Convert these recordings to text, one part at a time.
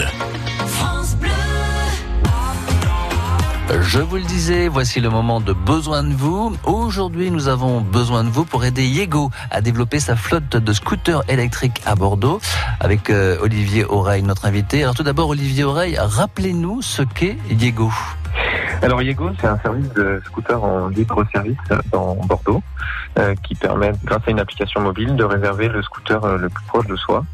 Gironde. Je vous le disais, voici le moment de besoin de vous. Aujourd'hui, nous avons besoin de vous pour aider Yego à développer sa flotte de scooters électriques à Bordeaux avec euh, Olivier Oreille, notre invité. Alors tout d'abord, Olivier Oreille, rappelez-nous ce qu'est Yego. Alors Yego, c'est un service de scooter en libre service dans Bordeaux euh, qui permet, grâce à une application mobile, de réserver le scooter euh, le plus proche de soi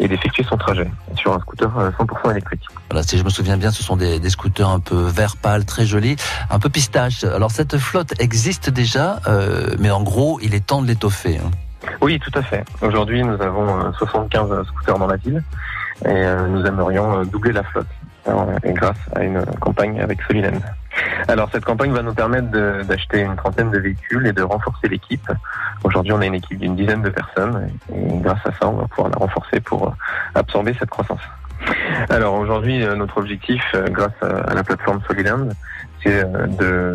et d'effectuer son trajet sur un scooter 100% électrique. Voilà, si je me souviens bien, ce sont des, des, scooters un peu vert pâle, très jolis, un peu pistache. Alors cette flotte existe déjà, euh, mais en gros, il est temps de l'étoffer. Hein. Oui, tout à fait. Aujourd'hui, nous avons 75 scooters dans la ville et euh, nous aimerions doubler la flotte et grâce à une campagne avec Soliland. Alors cette campagne va nous permettre d'acheter une trentaine de véhicules et de renforcer l'équipe. Aujourd'hui, on a une équipe d'une dizaine de personnes et grâce à ça, on va pouvoir la renforcer pour absorber cette croissance. Alors aujourd'hui, notre objectif, grâce à la plateforme Soliland, c'est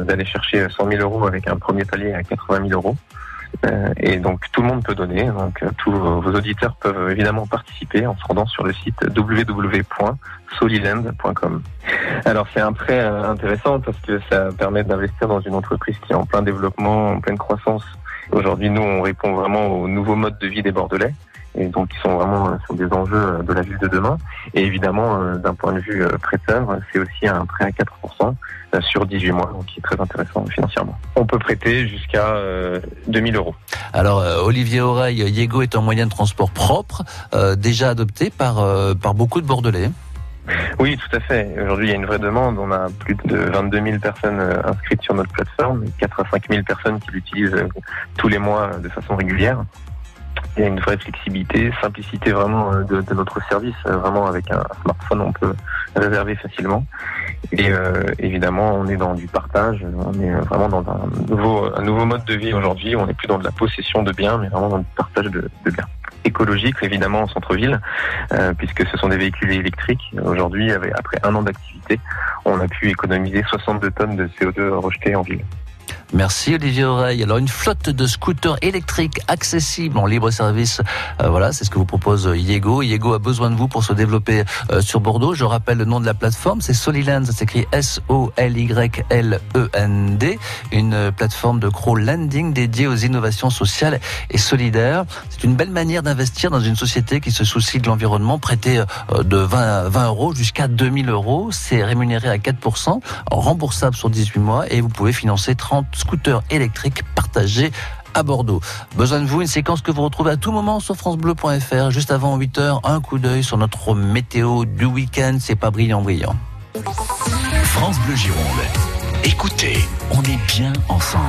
d'aller chercher 100 000 euros avec un premier palier à 80 000 euros. Et donc tout le monde peut donner. Donc tous vos auditeurs peuvent évidemment participer en se rendant sur le site www.soliland.com. Alors c'est un prêt intéressant parce que ça permet d'investir dans une entreprise qui est en plein développement, en pleine croissance. Aujourd'hui, nous, on répond vraiment aux nouveaux modes de vie des Bordelais et donc qui sont vraiment sur des enjeux de la ville de demain. Et évidemment, d'un point de vue prêteur, c'est aussi un prêt à 4% sur 18 mois, donc qui est très intéressant financièrement. On peut prêter jusqu'à euh, 2000 euros. Alors, euh, Olivier Oreille, Yego est un moyen de transport propre, euh, déjà adopté par, par beaucoup de Bordelais. Oui, tout à fait. Aujourd'hui, il y a une vraie demande. On a plus de 22 000 personnes inscrites sur notre plateforme, 4 à 5 000 personnes qui l'utilisent tous les mois de façon régulière. Il y a une vraie flexibilité, simplicité vraiment de, notre service. Vraiment, avec un smartphone, on peut réserver facilement. Et euh, évidemment, on est dans du partage. On est vraiment dans un nouveau, mode de vie aujourd'hui. On n'est plus dans de la possession de biens, mais vraiment dans du partage de biens. Écologique, évidemment, en centre-ville, euh, puisque ce sont des véhicules électriques. Aujourd'hui, après un an d'activité, on a pu économiser 62 tonnes de CO2 rejetées en ville. Merci Olivier Oreille. Alors une flotte de scooters électriques accessibles en libre service, euh, voilà, c'est ce que vous propose Yego. Yego a besoin de vous pour se développer euh, sur Bordeaux. Je rappelle le nom de la plateforme, c'est Soliland, ça s'écrit S-O-L-Y-L-E-N-D, une plateforme de crowdlending dédiée aux innovations sociales et solidaires. C'est une belle manière d'investir dans une société qui se soucie de l'environnement, prêter euh, de 20, 20 euros jusqu'à 2000 euros. C'est rémunéré à 4%, remboursable sur 18 mois et vous pouvez financer 30 scooters électriques partagés à Bordeaux. Besoin de vous, une séquence que vous retrouvez à tout moment sur francebleu.fr. Juste avant 8h, un coup d'œil sur notre météo du week-end. C'est pas brillant, brillant. France Bleu Gironde. Écoutez, on est bien ensemble.